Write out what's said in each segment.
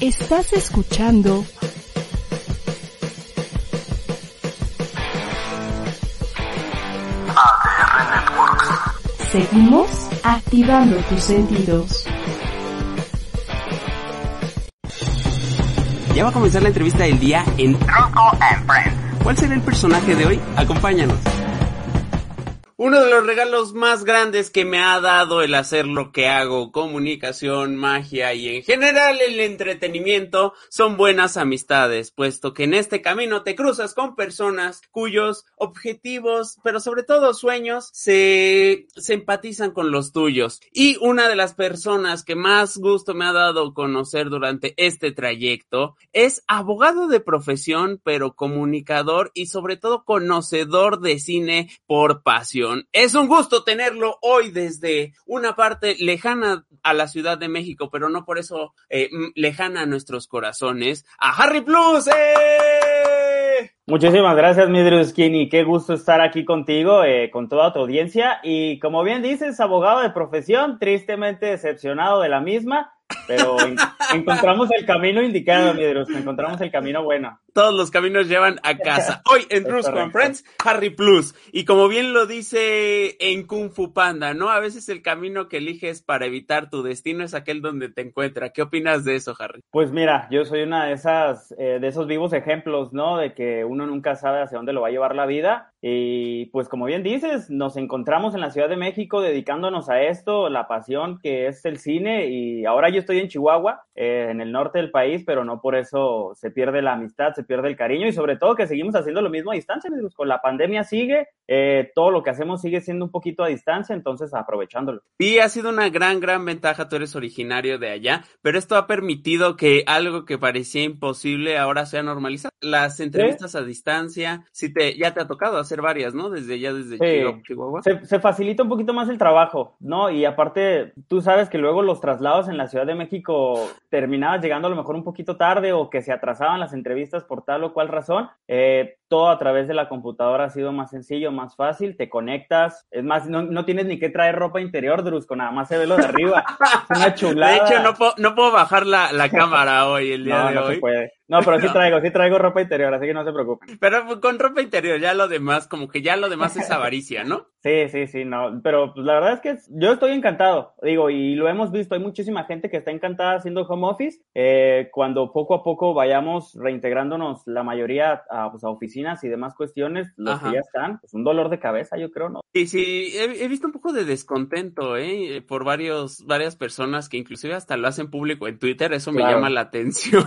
Estás escuchando ADR Networks. Seguimos activando tus sentidos. Ya va a comenzar la entrevista del día en Rocco and Friends. ¿Cuál será el personaje de hoy? Acompáñanos. Uno de los regalos más grandes que me ha dado el hacer lo que hago, comunicación, magia y en general el entretenimiento son buenas amistades, puesto que en este camino te cruzas con personas cuyos objetivos, pero sobre todo sueños, se, se empatizan con los tuyos. Y una de las personas que más gusto me ha dado conocer durante este trayecto es abogado de profesión, pero comunicador y sobre todo conocedor de cine por pasión. Es un gusto tenerlo hoy desde una parte lejana a la Ciudad de México, pero no por eso eh, lejana a nuestros corazones, a Harry Plus. ¡eh! Muchísimas gracias, Midruskin, y qué gusto estar aquí contigo, eh, con toda tu audiencia. Y como bien dices, abogado de profesión, tristemente decepcionado de la misma, pero en, encontramos el camino indicado, Midrus, encontramos el camino bueno. Todos los caminos llevan a casa. Hoy en Bruce con Friends, Harry Plus. Y como bien lo dice en Kung Fu Panda, ¿no? A veces el camino que eliges para evitar tu destino es aquel donde te encuentra. ¿Qué opinas de eso, Harry? Pues mira, yo soy una de esas, eh, de esos vivos ejemplos, ¿no? De que uno nunca sabe hacia dónde lo va a llevar la vida. Y pues como bien dices, nos encontramos en la Ciudad de México dedicándonos a esto, la pasión que es el cine. Y ahora yo estoy en Chihuahua, eh, en el norte del país, pero no por eso se pierde la amistad, se pierde el cariño y sobre todo que seguimos haciendo lo mismo a distancia. Con la pandemia sigue, eh, todo lo que hacemos sigue siendo un poquito a distancia, entonces aprovechándolo. Y ha sido una gran, gran ventaja. Tú eres originario de allá, pero esto ha permitido que algo que parecía imposible ahora sea normalizado. Las entrevistas ¿Sí? a distancia, si te, ya te ha tocado hacer varias, ¿no? Desde ya, desde sí. Chihuahua. Se, se, facilita un poquito más el trabajo, ¿no? Y aparte, tú sabes que luego los traslados en la Ciudad de México terminabas llegando a lo mejor un poquito tarde o que se atrasaban las entrevistas por tal o cual razón. Eh, todo a través de la computadora ha sido más sencillo, más fácil, te conectas, es más, no, no tienes ni que traer ropa interior, Drusco, nada más se ve lo de arriba, es una chulada. De hecho, no, puedo, no puedo bajar la, la cámara hoy, el día no, de no hoy. Se puede. No, pero sí traigo, sí traigo ropa interior, así que no se preocupen. Pero con ropa interior, ya lo demás, como que ya lo demás es avaricia, ¿no? Sí, sí, sí, no, pero pues, la verdad es que yo estoy encantado, digo, y lo hemos visto, hay muchísima gente que está encantada haciendo home office, eh, cuando poco a poco vayamos reintegrándonos la mayoría a, pues, a oficinas y demás cuestiones, los Ajá. que ya están, pues un dolor de cabeza, yo creo, ¿no? Sí, sí, he, he, visto un poco de descontento, ¿eh? Por varios, varias personas que inclusive hasta lo hacen público en Twitter, eso me claro. llama la atención,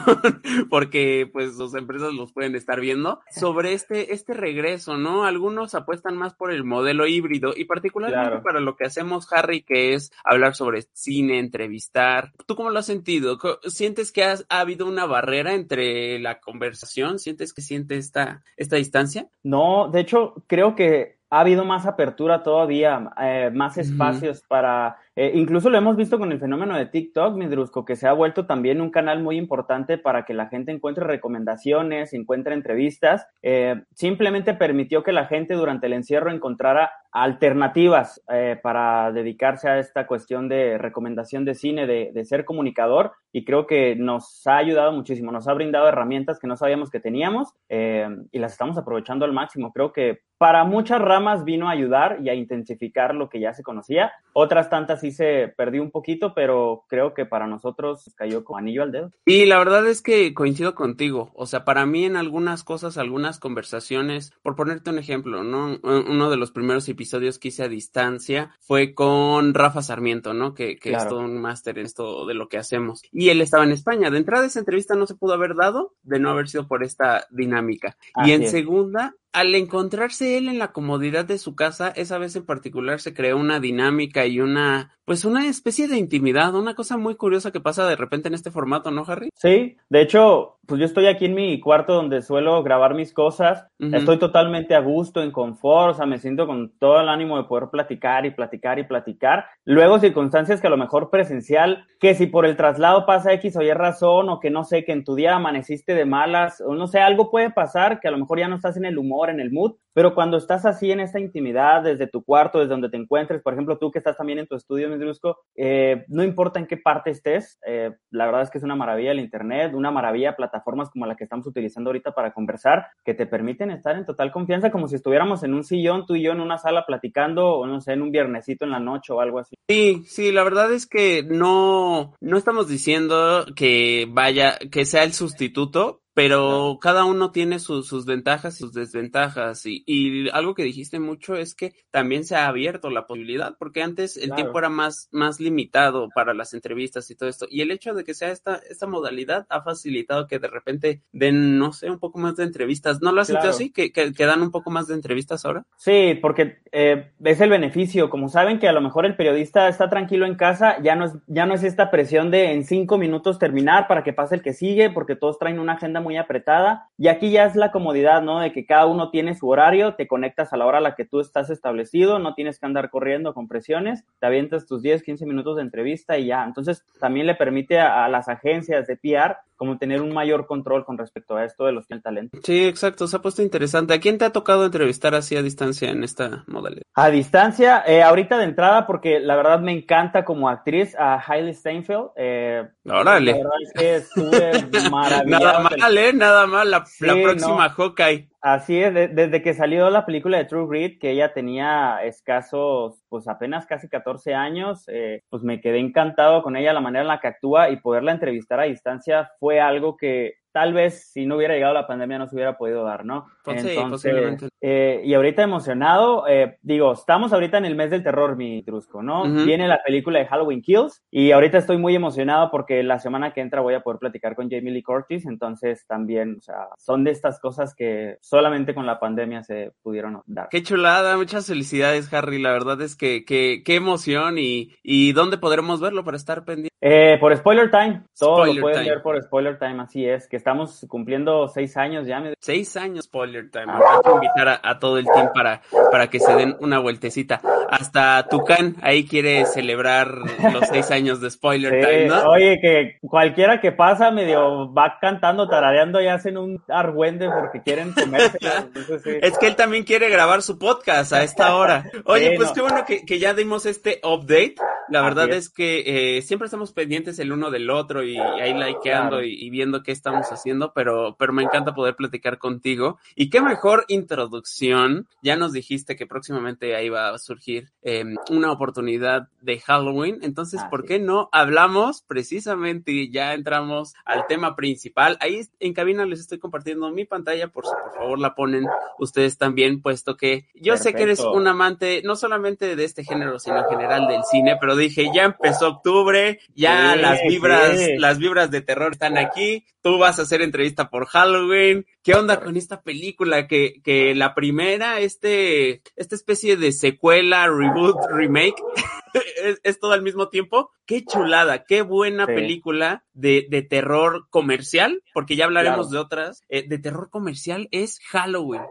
porque pues las empresas los pueden estar viendo, sobre este, este regreso, ¿no? Algunos apuestan más por el modelo híbrido y particularmente claro. para lo que hacemos, Harry, que es hablar sobre cine, entrevistar. ¿Tú cómo lo has sentido? ¿Sientes que has, ha habido una barrera entre la conversación? ¿Sientes que siente esta, esta distancia? No, de hecho, creo que ha habido más apertura todavía, eh, más espacios uh -huh. para eh, incluso lo hemos visto con el fenómeno de TikTok, Midrusco, que se ha vuelto también un canal muy importante para que la gente encuentre recomendaciones, encuentre entrevistas. Eh, simplemente permitió que la gente durante el encierro encontrara alternativas eh, para dedicarse a esta cuestión de recomendación de cine, de, de, ser comunicador, y creo que nos ha ayudado muchísimo, nos ha brindado herramientas que no sabíamos que teníamos y las estamos aprovechando al máximo. Creo que para muchas ramas vino a ayudar y a intensificar lo que ya se conocía, otras tantas sí se perdió un poquito, pero creo que para nosotros cayó como anillo al dedo. Y la verdad es que coincido contigo. O sea, para mí en algunas cosas, algunas conversaciones, por ponerte un ejemplo, ¿no? Uno de los primeros episodios que hice a distancia fue con Rafa Sarmiento, ¿no? Que, que claro. es todo un máster en esto de lo que hacemos. Y él estaba en España. De entrada esa entrevista no se pudo haber dado de no haber sido por esta dinámica. Así y en es. segunda, al encontrarse él en la comodidad de su casa, esa vez en particular se creó una dinámica y una, pues una especie de intimidad, una cosa muy curiosa que pasa de repente en este formato, ¿no, Harry? Sí, de hecho, pues yo estoy aquí en mi cuarto donde suelo grabar mis cosas, uh -huh. estoy totalmente a gusto, en confort, o sea, me siento con todo el ánimo de poder platicar y platicar y platicar. Luego circunstancias que a lo mejor presencial, que si por el traslado pasa X o Y razón, o que no sé, que en tu día amaneciste de malas, o no sé, algo puede pasar que a lo mejor ya no estás en el humor en el mood, pero cuando estás así en esta intimidad, desde tu cuarto, desde donde te encuentres, por ejemplo, tú que estás también en tu estudio, Midrusco, eh, no importa en qué parte estés, eh, la verdad es que es una maravilla el Internet, una maravilla plataformas como la que estamos utilizando ahorita para conversar, que te permiten estar en total confianza, como si estuviéramos en un sillón, tú y yo en una sala platicando, o no sé, en un viernesito en la noche o algo así. Sí, sí, la verdad es que no, no estamos diciendo que vaya, que sea el sustituto, pero cada uno tiene sus ventajas y sus desventajas. Y, y, algo que dijiste mucho es que también se ha abierto la posibilidad, porque antes el tiempo era más, más limitado para las entrevistas y todo esto. Y el hecho de que sea esta, esta modalidad ha facilitado que de repente den, no sé, un poco más de entrevistas. ¿No lo has sentido así? ¿Que, ¿Que, dan un poco más de entrevistas ahora? Sí, porque eh, es el beneficio. Como saben que a lo mejor el periodista está tranquilo en casa, ya no es, ya no es esta presión de en cinco minutos terminar para que pase el que sigue, porque todos traen una agenda muy muy apretada. Y aquí ya es la comodidad, ¿no? De que cada uno tiene su horario, te conectas a la hora a la que tú estás establecido, no tienes que andar corriendo con presiones, te avientas tus 10, 15 minutos de entrevista y ya. Entonces, también le permite a, a las agencias de PR como tener un mayor control con respecto a esto de los que el talento. Sí, exacto, se ha puesto interesante. ¿A quién te ha tocado entrevistar así a distancia en esta modalidad? A distancia, eh, ahorita de entrada, porque la verdad me encanta como actriz a Hailey Steinfeld. Eh, Órale. La verdad es que estuve maravilloso. Nada mal, ¿eh? Nada mal, la, sí, la próxima no. Hawkeye. Así es, de, desde que salió la película de True Grit, que ella tenía escasos, pues apenas casi 14 años, eh, pues me quedé encantado con ella, la manera en la que actúa y poderla entrevistar a distancia fue algo que tal vez si no hubiera llegado la pandemia no se hubiera podido dar, ¿no? Pues sí, posiblemente. Eh, y ahorita emocionado, eh, digo, estamos ahorita en el mes del terror, mi trusco, ¿no? Uh -huh. Viene la película de Halloween Kills y ahorita estoy muy emocionado porque la semana que entra voy a poder platicar con Jamie Lee Curtis, entonces también, o sea, son de estas cosas que solamente con la pandemia se pudieron dar. Qué chulada, muchas felicidades, Harry, la verdad es que, que qué emoción y, y ¿dónde podremos verlo para estar pendiente? Eh, por Spoiler Time, todo Spoiler lo pueden time. ver por Spoiler Time, así es, que estamos cumpliendo seis años ya. Me... Seis años Spoiler Time, ah. voy a invitar a, a, todo el team para, para que se den una vueltecita. Hasta Tucán ahí quiere celebrar los seis años de Spoiler sí, Time, ¿no? Oye, que cualquiera que pasa medio va cantando, tarareando y hacen un argüende porque quieren comerse. Entonces, sí. Es que él también quiere grabar su podcast a esta hora. Oye, sí, pues no. qué bueno que, que, ya dimos este update. La verdad es. es. que eh, siempre estamos pendientes el uno del otro y, y ahí likeando claro. y, y, viendo qué estamos haciendo, pero, pero me encanta poder platicar contigo. Y qué mejor introducción. Ya nos dijiste que próximamente ahí va a surgir eh, una oportunidad de Halloween. Entonces, ¿por qué no hablamos precisamente y ya entramos al tema principal? Ahí en cabina les estoy compartiendo mi pantalla, por por favor la ponen ustedes también, puesto que yo Perfecto. sé que eres un amante no solamente de este género, sino en general del cine, pero dije, ya empezó octubre, ya sí, las vibras, sí. las vibras de terror están aquí, tú vas a hacer entrevista por Halloween, ¿qué onda con esta película? Que, que la primera, este, esta especie de secuela, reboot, remake, es, es, todo al mismo tiempo. Qué chulada, qué buena sí. película de, de, terror comercial, porque ya hablaremos claro. de otras, eh, de terror comercial es Halloween.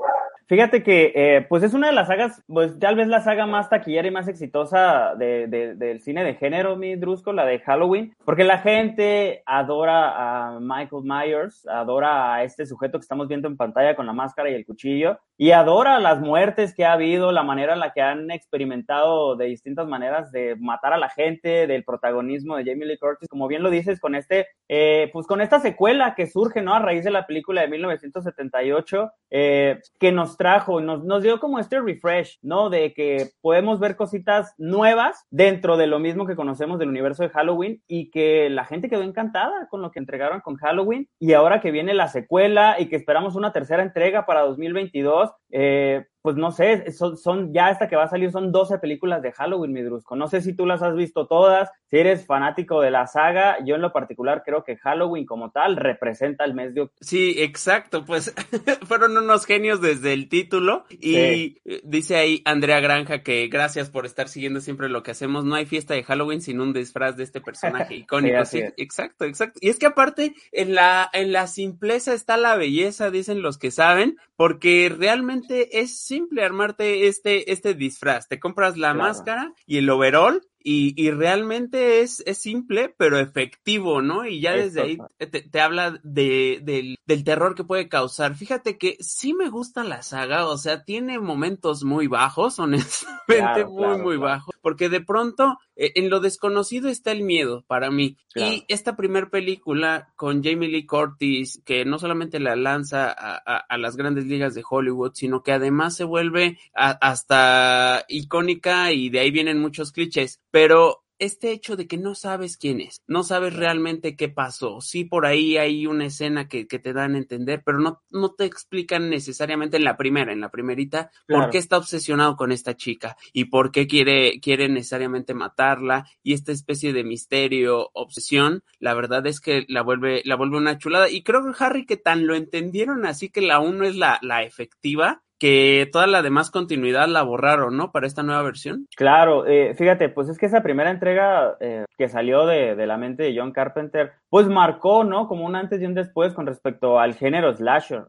Fíjate que, eh, pues es una de las sagas, pues tal vez la saga más taquillera y más exitosa de, de, del cine de género, mi Drusco, la de Halloween, porque la gente adora a Michael Myers, adora a este sujeto que estamos viendo en pantalla con la máscara y el cuchillo, y adora las muertes que ha habido, la manera en la que han experimentado de distintas maneras de matar a la gente, del protagonismo de Jamie Lee Curtis, como bien lo dices, con este, eh, pues con esta secuela que surge, ¿no? A raíz de la película de 1978, eh, que nos trajo, nos, nos dio como este refresh, ¿no? De que podemos ver cositas nuevas dentro de lo mismo que conocemos del universo de Halloween y que la gente quedó encantada con lo que entregaron con Halloween y ahora que viene la secuela y que esperamos una tercera entrega para 2022, eh, pues no sé, son, son, ya esta que va a salir son 12 películas de Halloween, mi Drusco. No sé si tú las has visto todas, si eres fanático de la saga, yo en lo particular creo que Halloween como tal representa el mes de octubre. Sí, exacto, pues fueron unos genios desde el título y sí. dice ahí Andrea Granja que gracias por estar siguiendo siempre lo que hacemos. No hay fiesta de Halloween sin un disfraz de este personaje icónico. sí, sí exacto, exacto. Y es que aparte en la, en la simpleza está la belleza, dicen los que saben, porque realmente es simple armarte este, este disfraz. Te compras la claro. máscara y el overall y, realmente es, es simple, pero efectivo, ¿no? Y ya desde ahí te, habla de, del, terror que puede causar. Fíjate que sí me gusta la saga, o sea, tiene momentos muy bajos, honestamente, muy, muy bajos, porque de pronto eh, en lo desconocido está el miedo para mí. Y esta primer película con Jamie Lee Curtis, que no solamente la lanza a, las grandes ligas de Hollywood, sino que además se vuelve hasta icónica y de ahí vienen muchos clichés, pero este hecho de que no sabes quién es, no sabes realmente qué pasó. Sí, por ahí hay una escena que, que te dan a entender, pero no, no te explican necesariamente en la primera, en la primerita, por qué está obsesionado con esta chica y por qué quiere, quiere necesariamente matarla y esta especie de misterio, obsesión, la verdad es que la vuelve, la vuelve una chulada. Y creo que Harry que tan lo entendieron así que la uno es la, la efectiva, que toda la demás continuidad la borraron, ¿no? Para esta nueva versión. Claro, eh, fíjate, pues es que esa primera entrega eh, que salió de, de, la mente de John Carpenter, pues marcó, ¿no? Como un antes y un después con respecto al género slasher,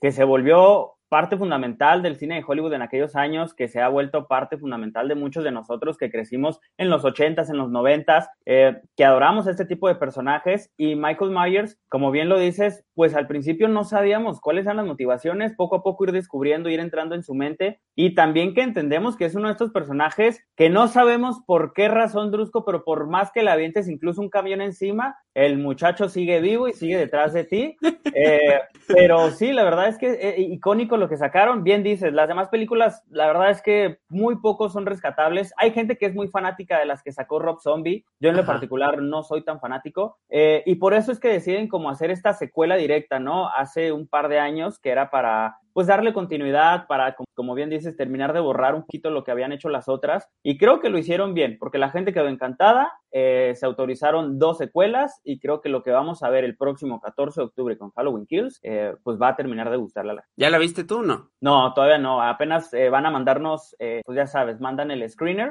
que se volvió parte fundamental del cine de Hollywood en aquellos años, que se ha vuelto parte fundamental de muchos de nosotros que crecimos en los 80s, en los 90s, eh, que adoramos este tipo de personajes. Y Michael Myers, como bien lo dices, pues al principio no sabíamos cuáles eran las motivaciones, poco a poco ir descubriendo, ir entrando en su mente. Y también que entendemos que es uno de estos personajes que no sabemos por qué razón, Drusco, pero por más que le avientes incluso un camión encima, el muchacho sigue vivo y sigue detrás de ti. Eh, pero sí, la verdad es que eh, icónico lo que sacaron. Bien dices, las demás películas, la verdad es que muy pocos son rescatables. Hay gente que es muy fanática de las que sacó Rob Zombie. Yo en lo particular no soy tan fanático. Eh, y por eso es que deciden como hacer esta secuela directa, ¿no? Hace un par de años que era para pues darle continuidad para, como bien dices, terminar de borrar un poquito lo que habían hecho las otras. Y creo que lo hicieron bien, porque la gente quedó encantada, eh, se autorizaron dos secuelas y creo que lo que vamos a ver el próximo 14 de octubre con Halloween Kills, eh, pues va a terminar de gustarle a la ¿Ya la viste tú no? No, todavía no, apenas eh, van a mandarnos, pues ya sabes, mandan el screener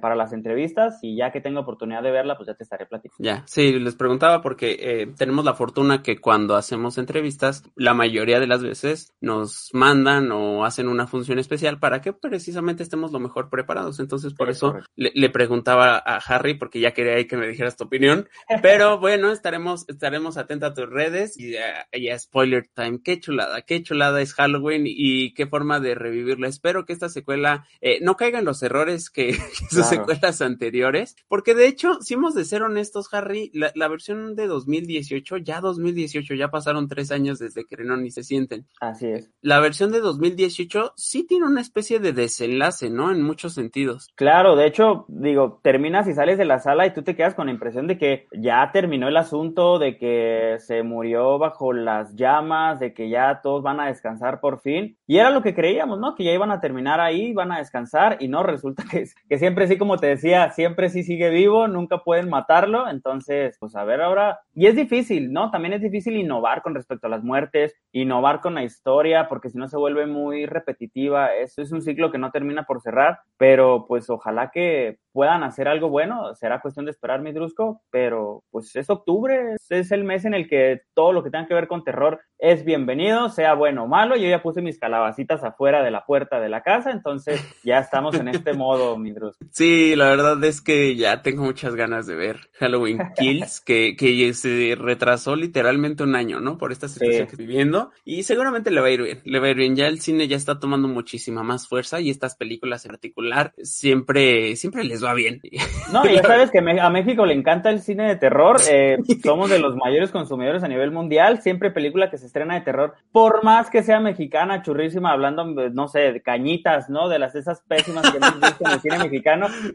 para las entrevistas y ya que tengo oportunidad de verla, pues ya te estaré platicando. Ya, sí, les preguntaba porque tenemos la fortuna que cuando hacemos entrevistas, la mayoría de las veces nos mandan o hacen una función especial para que precisamente estemos lo mejor preparados. Entonces, por eso le, preguntaba a Harry, porque ya quería ahí que me dijeras tu opinión. Pero bueno, estaremos, estaremos atentos a tus redes y ya, spoiler time. Qué chulada, qué chulada es Halloween y qué forma de revivirla. Espero que esta secuela eh, no caiga en los errores que, sus secuelas anteriores, porque de hecho, si hemos de ser honestos, Harry, la, la versión de 2018, ya 2018, ya pasaron tres años desde que Renon y se sienten. Así es. La versión de 2018 sí tiene una especie de desenlace, ¿no? En muchos sentidos. Claro, de hecho, digo, terminas y sales de la sala y tú te quedas con la impresión de que ya terminó el asunto, de que se murió bajo las llamas, de que ya todos van a descansar por fin. Y era lo que creíamos, ¿no? Que ya iban a terminar ahí, van a descansar y no, resulta que, que siempre sí, como te decía, siempre sí sigue vivo, nunca pueden matarlo. Entonces, pues a ver ahora. Y es difícil, ¿no? También es difícil innovar con respecto a las muertes, innovar con la historia porque si no se vuelve muy repetitiva. Eso es un ciclo que no termina por cerrar, pero pues ojalá que puedan hacer algo bueno. Será cuestión de esperar, mi Drusco, pero pues es octubre, es el mes en el que todo lo que tenga que ver con terror es bienvenido, sea bueno o malo. Yo ya puse mis calabacitas afuera de la puerta de la casa, entonces ya estamos en este modo, mi Drusco. Sí, la verdad es que ya tengo muchas ganas de ver Halloween Kills, que, que se retrasó literalmente un año, ¿no? Por esta situación que estoy viviendo. Y seguramente le va a ir bien, le va a ir bien. Ya el cine ya está tomando muchísima más fuerza y estas películas en particular siempre, siempre les va bien. No, ya sabes que a México le encanta el cine de terror. Eh, somos de los mayores consumidores a nivel mundial. Siempre película que se estrena de terror, por más que sea mexicana, churrísima, hablando, no sé, de cañitas, ¿no? De las esas pésimas que hemos visto en el cine mexicano,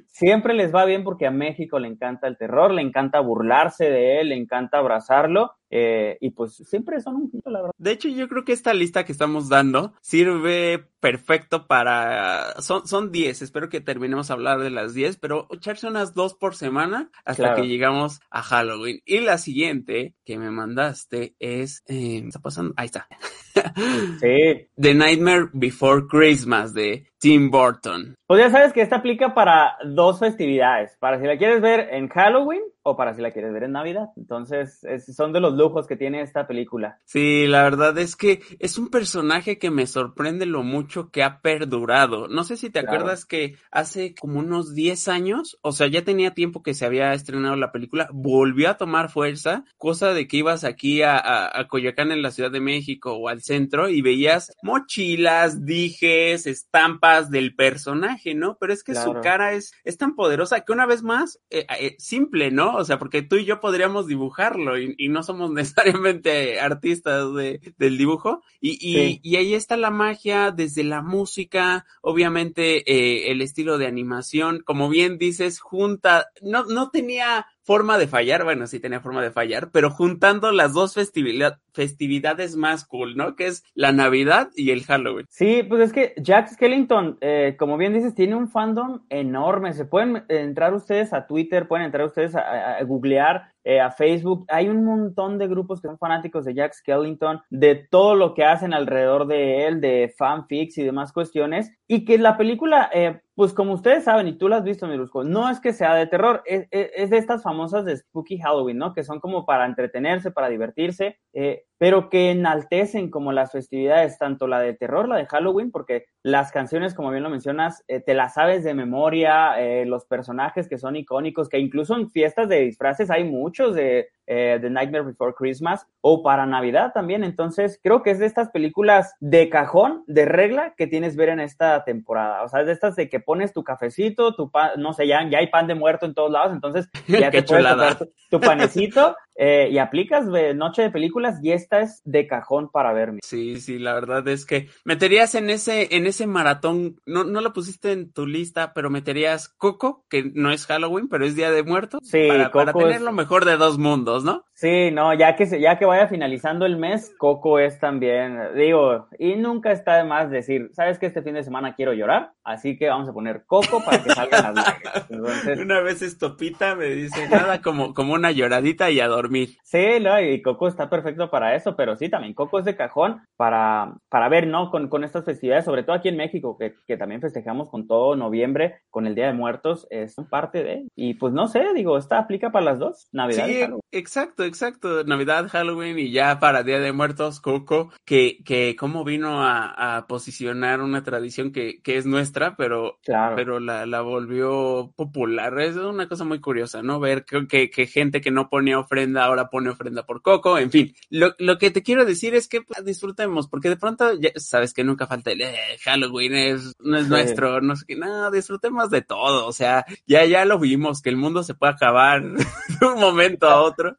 siempre les va bien porque a México le encanta el terror, le encanta burlarse de él, le encanta abrazarlo eh, y pues siempre son un poquito, la verdad. De hecho, yo creo que esta lista que estamos dando sirve perfecto para. Son, son 10. Espero que terminemos a hablar de las 10, pero echarse unas dos por semana hasta que llegamos a Halloween. Y la siguiente que me mandaste es. Eh, está pasando? Ahí está. sí. The Nightmare Before Christmas de Tim Burton. Pues ya sabes que esta aplica para dos festividades, para si la quieres ver en Halloween o para si la quieres ver en Navidad. Entonces, son de los lujos que tiene esta película. Sí, la verdad es que es un personaje que me sorprende lo mucho que ha perdurado. No sé si te acuerdas que hace como unos 10 años, o sea, ya tenía tiempo que se había estrenado la película, volvió a tomar fuerza, cosa de que ibas aquí a, a, Coyoacán en la Ciudad de México o al centro y veías mochilas, dijes, estampas del personaje, ¿no? Pero es que su cara es, es tan poderosa que una vez más, eh, eh, simple, ¿no? O sea, porque tú y yo podríamos dibujarlo y, no somos necesariamente artistas de, del dibujo. Y, y, y, ahí está la magia desde la música, obviamente eh, el estilo de animación, como bien dices, junta, no, no tenía forma de fallar, bueno, sí tenía forma de fallar, pero juntando las dos festividades más cool, ¿no? Que es la Navidad y el Halloween. Sí, pues es que Jack Skellington, eh, como bien dices, tiene un fandom enorme. Se pueden entrar ustedes a Twitter, pueden entrar ustedes a, googlear eh, a Facebook. Hay un montón de grupos que son fanáticos de Jack Skellington, de todo lo que hacen alrededor de él, de fanfics y demás cuestiones. Y que la película, eh, pues como ustedes saben, y tú la has visto, Mirusco, no es que sea de terror, es, es, de estas famosas de Spooky Halloween, ¿no? Que son como para entretenerse, para divertirse, eh, pero que enaltecen como las festividades, tanto la de terror, la de Halloween, porque las canciones, como bien lo mencionas, eh, te las sabes de memoria, eh, los personajes que son icónicos, que incluso en fiestas de disfraces hay muchos de The Nightmare Before Christmas o para Navidad también. Entonces, creo que es de estas películas de cajón, de regla, que tienes ver en esta temporada. O sea, es de estas de que pones tu cafecito, tu pan, no sé, ya, ya hay pan de muerto en todos lados, entonces ya te puedes tomar tu, panecito eh, y aplicas noche de películas y esta es de cajón para verme. Sí, sí, la verdad es que meterías en ese, en ese maratón, no, no lo pusiste en tu lista, pero meterías Coco, que no es Halloween, pero es Día de Muertos, sí, para, para tener lo mejor de dos mundos, ¿no? Sí, no, ya que, ya que vaya finalizando el mes, Coco es también, digo, y nunca está de más decir, ¿sabes que este fin de semana quiero llorar? Así que vamos a poner Coco para que salgan las lágrimas. Una vez estopita me dice, nada como, como una lloradita y a dormir. Sí, no, y Coco está perfecto para eso, pero sí, también Coco es de cajón para, para ver, ¿no? Con, con estas festividades, sobre todo aquí en México, que, que también festejamos con todo noviembre, con el Día de Muertos, es parte de, y pues no sé, digo, esta aplica para las dos, Navidad sí, exacto, exacto. Navidad, Halloween y ya para Día de Muertos, Coco, que, que cómo vino a, a posicionar una tradición que, que, es nuestra, pero, pero la, la, volvió popular. Es una cosa muy curiosa, ¿no? Ver que, que, gente que no ponía ofrenda ahora pone ofrenda por Coco. En fin, lo, lo que te quiero decir es que pues, disfrutemos, porque de pronto, ya sabes que nunca falta el eh, Halloween, es, no es nuestro, no sé qué, no, disfrutemos de todo. O sea, ya, ya lo vimos, que el mundo se puede acabar de un momento a otro.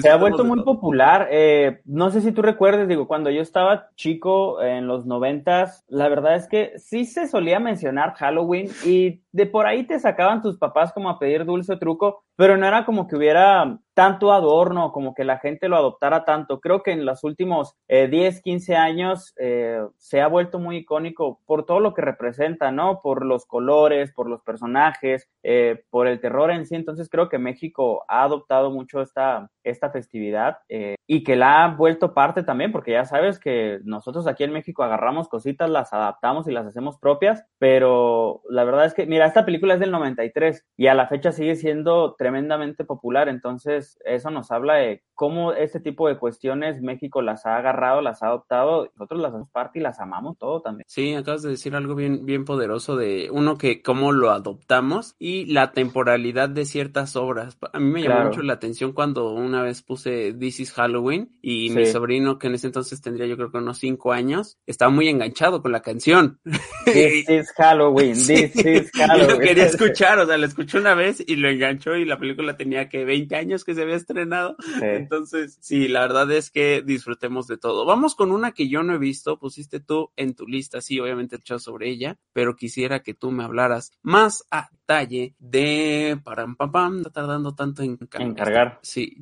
Se ha vuelto muy popular. Eh, no sé si tú recuerdes, digo, cuando yo estaba chico en los noventas, la verdad es que sí se solía mencionar Halloween y de por ahí te sacaban tus papás como a pedir dulce truco, pero no era como que hubiera tanto adorno, como que la gente lo adoptara tanto. Creo que en los últimos eh, 10, 15 años eh, se ha vuelto muy icónico por todo lo que representa, ¿no? Por los colores, por los personajes, eh, por el terror en sí. Entonces creo que México ha adoptado mucho esta, esta festividad eh, y que la ha vuelto parte también, porque ya sabes que nosotros aquí en México agarramos cositas, las adaptamos y las hacemos propias, pero la verdad es que, mira, esta película es del 93 y a la fecha sigue siendo tremendamente popular, entonces eso nos habla de cómo este tipo de cuestiones México las ha agarrado, las ha adoptado, nosotros las hacemos parte y las amamos todo también. Sí, acabas de decir algo bien, bien poderoso de uno que cómo lo adoptamos y la temporalidad de ciertas obras. A mí me llamó mucho la atención cuando una vez puse This is Halloween y mi sobrino, que en ese entonces tendría yo creo que unos cinco años, estaba muy enganchado con la canción. This is Halloween, this is Halloween. lo quería escuchar, o sea, lo escuchó una vez y lo enganchó y la película tenía que 20 años que se había estrenado. Entonces, sí, la verdad es que disfrutemos de todo. Vamos con una que yo no he visto, pusiste tú en tu lista, sí, obviamente he echado sobre ella, pero quisiera que tú me hablaras más a detalle de param pam pam, está tardando tanto en cargar. Sí,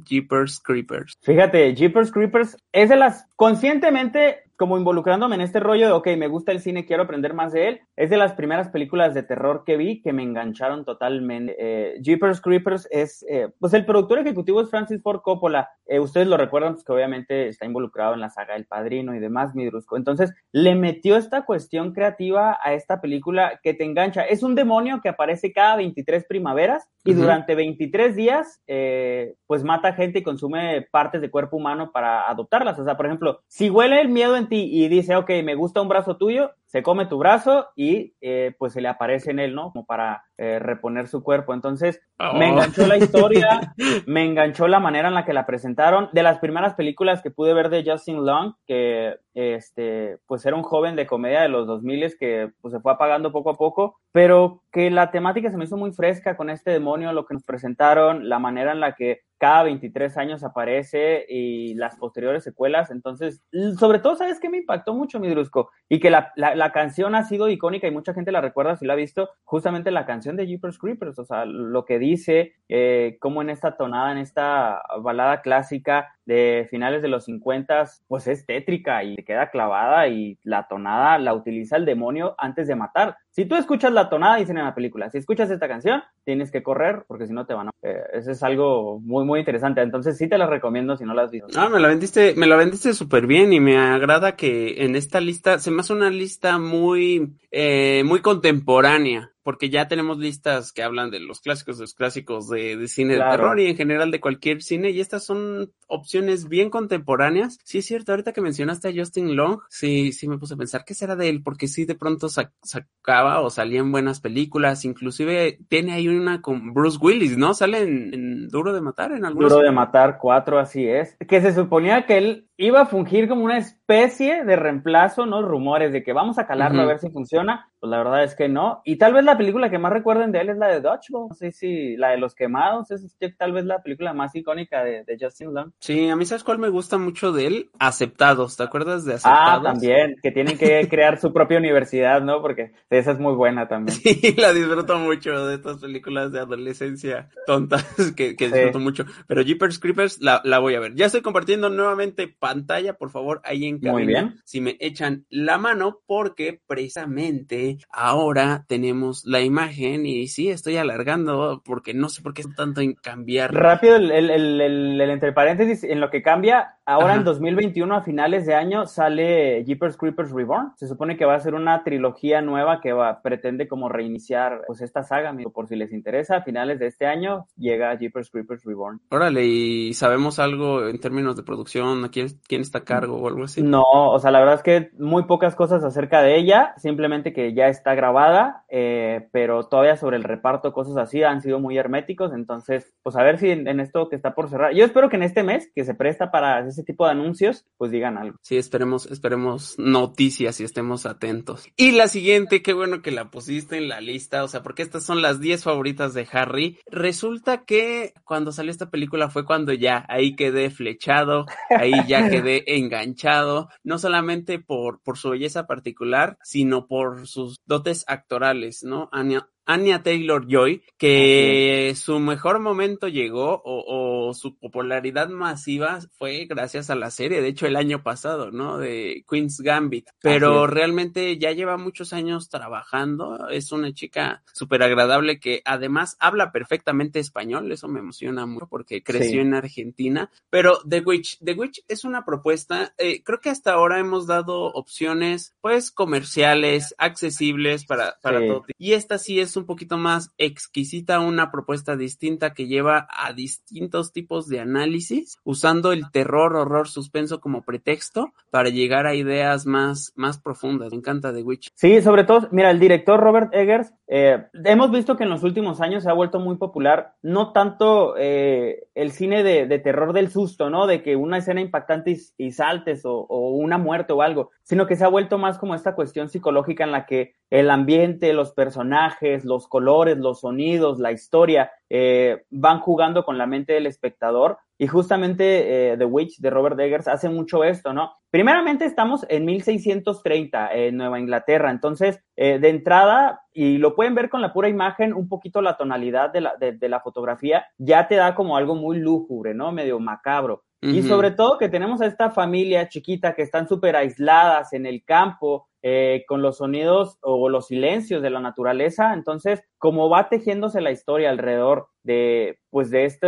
Fíjate, Jeepers Creepers es de las conscientemente como involucrándome en este rollo de, ok, me gusta el cine, quiero aprender más de él. Es de las primeras películas de terror que vi que me engancharon totalmente. Eh, Jeepers Creepers es, eh, pues el productor ejecutivo es Francis Ford Coppola. Eh, ustedes lo recuerdan, pues que obviamente está involucrado en la saga El Padrino y demás, Midrusco. Entonces, le metió esta cuestión creativa a esta película que te engancha. Es un demonio que aparece cada 23 primaveras y durante 23 días, eh, pues mata gente y consume partes de cuerpo humano para adoptarlas. O sea, por ejemplo, si huele el miedo en y dice, ok, me gusta un brazo tuyo, se come tu brazo y eh, pues se le aparece en él, ¿no? Como para eh, reponer su cuerpo. Entonces, me oh. enganchó la historia, me enganchó la manera en la que la presentaron. De las primeras películas que pude ver de Justin Long, que este, pues era un joven de comedia de los 2000 que pues se fue apagando poco a poco, pero que la temática se me hizo muy fresca con este demonio, lo que nos presentaron, la manera en la que cada 23 años aparece y las posteriores secuelas. Entonces, sobre todo, ¿sabes qué me impactó mucho, Midrusco? Y que la, la, canción ha sido icónica y mucha gente la recuerda si la ha visto, justamente la canción de Jeepers Creepers, o sea, lo que dice, eh, como en esta tonada, en esta balada clásica, de finales de los 50, pues es tétrica y queda clavada y la tonada la utiliza el demonio antes de matar. Si tú escuchas la tonada, dicen en la película, si escuchas esta canción, tienes que correr porque si no te van a... Eh, eso es algo muy, muy interesante. Entonces sí te la recomiendo si no la has visto. Ah, me la vendiste, me la vendiste súper bien y me agrada que en esta lista, se me hace una lista muy, eh, muy contemporánea porque ya tenemos listas que hablan de los clásicos, de los clásicos de, cine de terror y en general de cualquier cine, y estas son opciones bien contemporáneas. Sí, es cierto, ahorita que mencionaste a Justin Long, sí, sí me puse a pensar qué será de él, porque sí de pronto sacaba o salía en buenas películas, inclusive tiene ahí una con Bruce Willis, ¿no? Sale en, Duro de Matar, en algunos. Duro de Matar 4, así es. Que se suponía que él iba a fungir como una especie de reemplazo, ¿no? Rumores de que vamos a calarlo a ver si funciona. Pues la verdad es que no. Y tal vez la película que más recuerden de él es la de Dodgeball. No sé si la de los quemados es tal vez la película más icónica de, Justin Long. Sí, a mí sabes cuál me gusta mucho de él? Aceptados. ¿Te acuerdas de Aceptados? Ah, también. Que tienen que crear su propia universidad, ¿no? Porque esa es muy buena también. Sí, la disfruto mucho de estas películas de adolescencia tontas que, que disfruto mucho. Pero Jeepers Creepers la, la voy a ver. Ya estoy compartiendo nuevamente pantalla, por favor, ahí en Muy bien. si me echan la mano, porque precisamente ahora tenemos la imagen y sí, estoy alargando porque no sé por qué es tanto en cambiar. Rápido, el, el, el, entre paréntesis, en lo que cambia, ahora en 2021 a finales de año sale Jeepers Creepers Reborn. Se supone que va a ser una trilogía nueva que va, pretende como reiniciar pues esta saga, amigo, por si les interesa, a finales de este año llega Jeepers Creepers Reborn. Órale, ¿y sabemos algo en términos de producción? ¿Quién, quién está a cargo o algo así? No, o sea, la verdad es que muy pocas cosas acerca de ella, simplemente que ya está grabada, eh, pero todavía sobre el reparto, cosas así, han sido muy herméticos, entonces, pues a ver si en, esto que está por cerrar, yo espero que en este mes, que se presta para ese tipo de anuncios, pues digan algo. Sí, esperemos, esperemos noticias y estemos atentos. Y la siguiente, qué bueno que la pusiste en la lista, o sea, porque estas son las 10 favoritas de Harry. Resulta que cuando salió esta película fue cuando ya ahí quedé flechado, ahí ya quedé enganchado, no solamente por, por su belleza particular, sino por sus dotes actorales, ¿no? Anya, Anya Taylor Joy, que su mejor momento llegó o, su popularidad masiva fue gracias a la serie, de hecho el año pasado, ¿no? De Queen's Gambit, pero realmente ya lleva muchos años trabajando, es una chica súper agradable que además habla perfectamente español, eso me emociona mucho porque creció en Argentina, pero The Witch, The Witch es una propuesta, eh, creo que hasta ahora hemos dado opciones pues comerciales, accesibles para, para todo, y esta sí es un poquito más exquisita, una propuesta distinta que lleva a distintos tipos de análisis, usando el terror, horror, suspenso como pretexto para llegar a ideas más, más profundas. Me encanta The Witch. Sí, sobre todo, mira, el director Robert Eggers, eh, hemos visto que en los últimos años se ha vuelto muy popular, no tanto eh, el cine de, terror del susto, ¿no? De que una escena impactante y, saltes o, o una muerte o algo, sino que se ha vuelto más como esta cuestión psicológica en la que el ambiente, los personajes, los colores, los sonidos, la historia, eh, van jugando con la mente del espectador. Y justamente eh, The Witch de Robert Eggers hace mucho esto, ¿no? Primeramente estamos en 1630 en Nueva Inglaterra, entonces eh, de entrada, y lo pueden ver con la pura imagen, un poquito la tonalidad de la, de, la fotografía, ya te da como algo muy lúgubre, ¿no? Medio macabro. Y sobre todo que tenemos a esta familia chiquita que están súper aisladas en el campo, eh, con los sonidos o los silencios de la naturaleza. Entonces, como va tejiéndose la historia alrededor de, pues, de, este,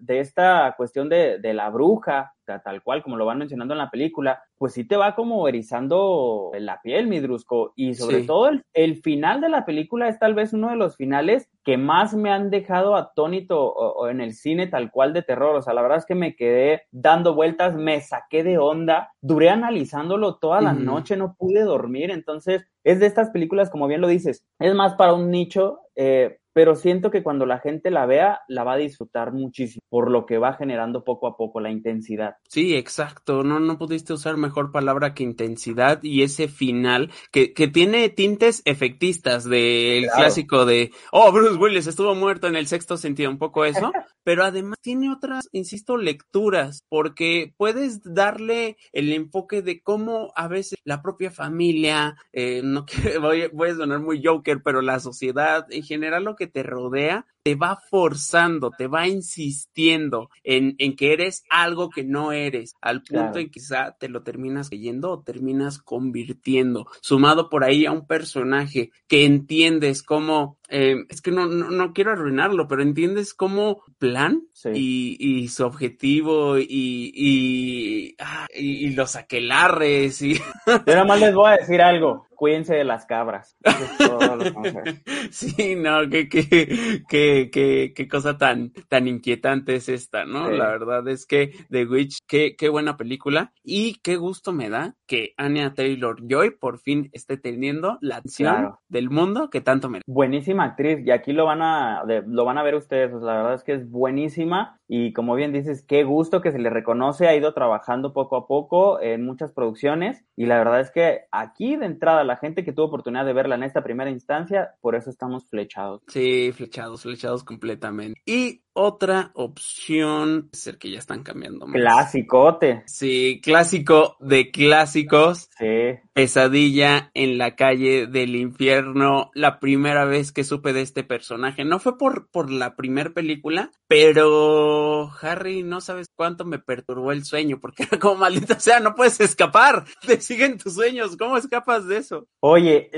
de esta cuestión de, de la bruja, tal cual como lo van mencionando en la película, pues sí te va como erizando la piel, mi Drusco. Y sobre todo el, el, final de la película es tal vez uno de los finales que más me han dejado atónito o, en el cine tal cual de terror. O sea, la verdad es que me quedé dando vueltas, me saqué de onda, duré analizándolo toda la noche, no pude dormir entonces es de estas películas, como bien lo dices, es más para un nicho, eh, pero siento que cuando la gente la vea, la va a disfrutar muchísimo por lo que va generando poco a poco la intensidad. Sí, exacto. No, no pudiste usar mejor palabra que intensidad y ese final que, que tiene tintes efectistas del clásico de, oh, Bruce Willis estuvo muerto en el sexto sentido, un poco eso, pero además tiene otras, insisto, lecturas, porque puedes darle el enfoque de cómo a veces la propia familia, eh, no quiero, voy, voy a sonar muy Joker, pero la sociedad en general lo que te rodea te va forzando, te va insistiendo en, en que eres algo que no eres, al punto en que quizá te lo terminas creyendo o terminas convirtiendo, sumado por ahí a un personaje que entiendes como, eh, es que no, no, quiero arruinarlo, pero entiendes como plan y, y, su objetivo y, y, ah, y, los aquelarres y... Nada más les voy a decir algo, cuídense de las cabras. sí, no, que, que, que qué, cosa tan, tan inquietante es esta, ¿no? La verdad es que The Witch, qué, qué buena película y qué gusto me da que Anya Taylor Joy por fin esté teniendo la acción del mundo que tanto merece. Buenísima actriz y aquí lo van a, lo van a ver ustedes, la verdad es que es buenísima y como bien dices, qué gusto que se le reconoce, ha ido trabajando poco a poco en muchas producciones y la verdad es que aquí de entrada la gente que tuvo oportunidad de verla en esta primera instancia, por eso estamos flechados. Sí, flechados, flechados completamente. Y otra opción, ser que ya están cambiando más. Clásicote. Sí, clásico de clásicos. Sí. Pesadilla en la calle del infierno. La primera vez que supe de este personaje. No fue por, por la primera película, pero Harry, no sabes cuánto me perturbó el sueño, porque era como maldita sea, no puedes escapar. Te siguen tus sueños. ¿Cómo escapas de eso? Oye,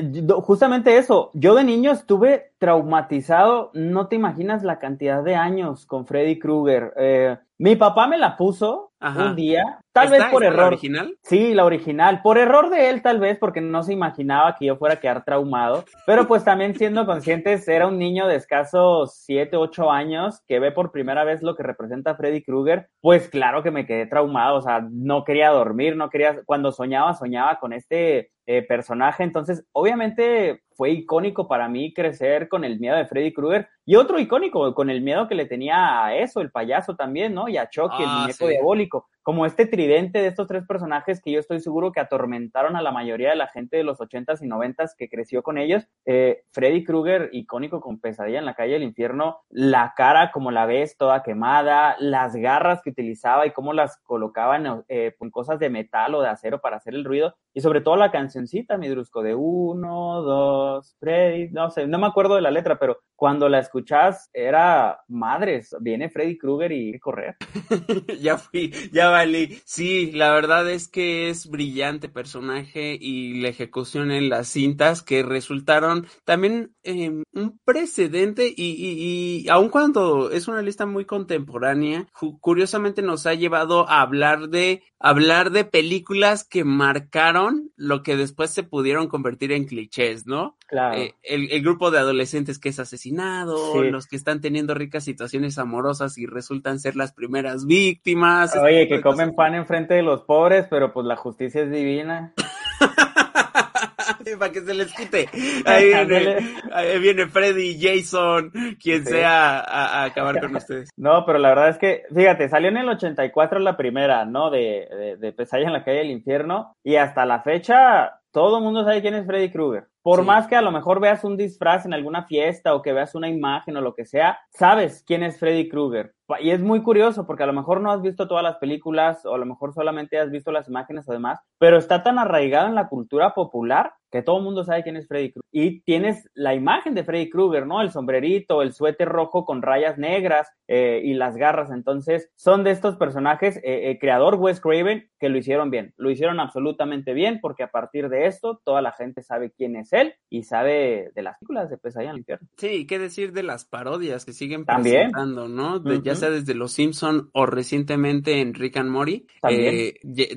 justamente eso. Yo de niño estuve traumatizado. No te imaginas la cantidad de años con Freddy Krueger. Eh, mi papá me la puso un día, tal vez por error. ¿La original? Sí, la original. Por error de él, tal vez, porque no se imaginaba que yo fuera a quedar traumado. Pero pues también siendo conscientes, era un niño de escasos 7, 8 años que ve por primera vez lo que representa Freddy Krueger. Pues claro que me quedé traumado. O sea, no quería dormir, no quería. Cuando soñaba, soñaba con este eh, personaje. Entonces, obviamente fue icónico para mí crecer con el miedo de Freddy Krueger y otro icónico con el miedo que le tenía a eso, el payaso también, ¿no? Y a Chucky, el ah, muñeco diabólico como este tridente de estos tres personajes que yo estoy seguro que atormentaron a la mayoría de la gente de los ochentas y noventas que creció con ellos. Eh, Freddy Krueger, icónico con pesadilla en la calle del infierno, la cara como la ves toda quemada, las garras que utilizaba y cómo las colocaban eh, con cosas de metal o de acero para hacer el ruido. Y sobre todo la cancioncita, mi drusco, de uno, dos, Freddy, no sé, no me acuerdo de la letra, pero cuando la escuchás era madres, viene Freddy Krueger y correr. ya fui, ya Sí, la verdad es que es brillante personaje y la ejecución en las cintas que resultaron también em, un precedente y, y, aun cuando es una lista muy contemporánea, curiosamente nos ha llevado a hablar de hablar de películas que marcaron lo que después se pudieron convertir en clichés, ¿no? Claro. Eh, el, grupo de adolescentes que es asesinado, los que están teniendo ricas situaciones amorosas y resultan ser las primeras víctimas. Oye, que comen pan enfrente de los pobres, pero pues la justicia es divina. para que se les quite. Ahí viene, Freddy, Jason, quien sea a, acabar con ustedes. No, pero la verdad es que, fíjate, salió en el 84 la primera, ¿no? De, de, de Pesadilla en la calle del infierno. Y hasta la fecha, todo el mundo sabe quién es Freddy Krueger. Por más que a lo mejor veas un disfraz en alguna fiesta o que veas una imagen o lo que sea, sabes quién es Freddy Krueger. Y es muy curioso porque a lo mejor no has visto todas las películas o a lo mejor solamente has visto las imágenes además, pero está tan arraigado en la cultura popular que todo el mundo sabe quién es Freddy Krueger. Y tienes la imagen de Freddy Krueger, ¿no? El sombrerito, el suéter rojo con rayas negras eh, y las garras. Entonces, son de estos personajes, eh, eh, creador Wes Craven, que lo hicieron bien. Lo hicieron absolutamente bien porque a partir de esto, toda la gente sabe quién es él y sabe de las películas de Pesadilla en el infierno. Sí, qué decir de las parodias que siguen presentando, ¿no? Ya sea desde Los Simpson o recientemente en Rick and Morty.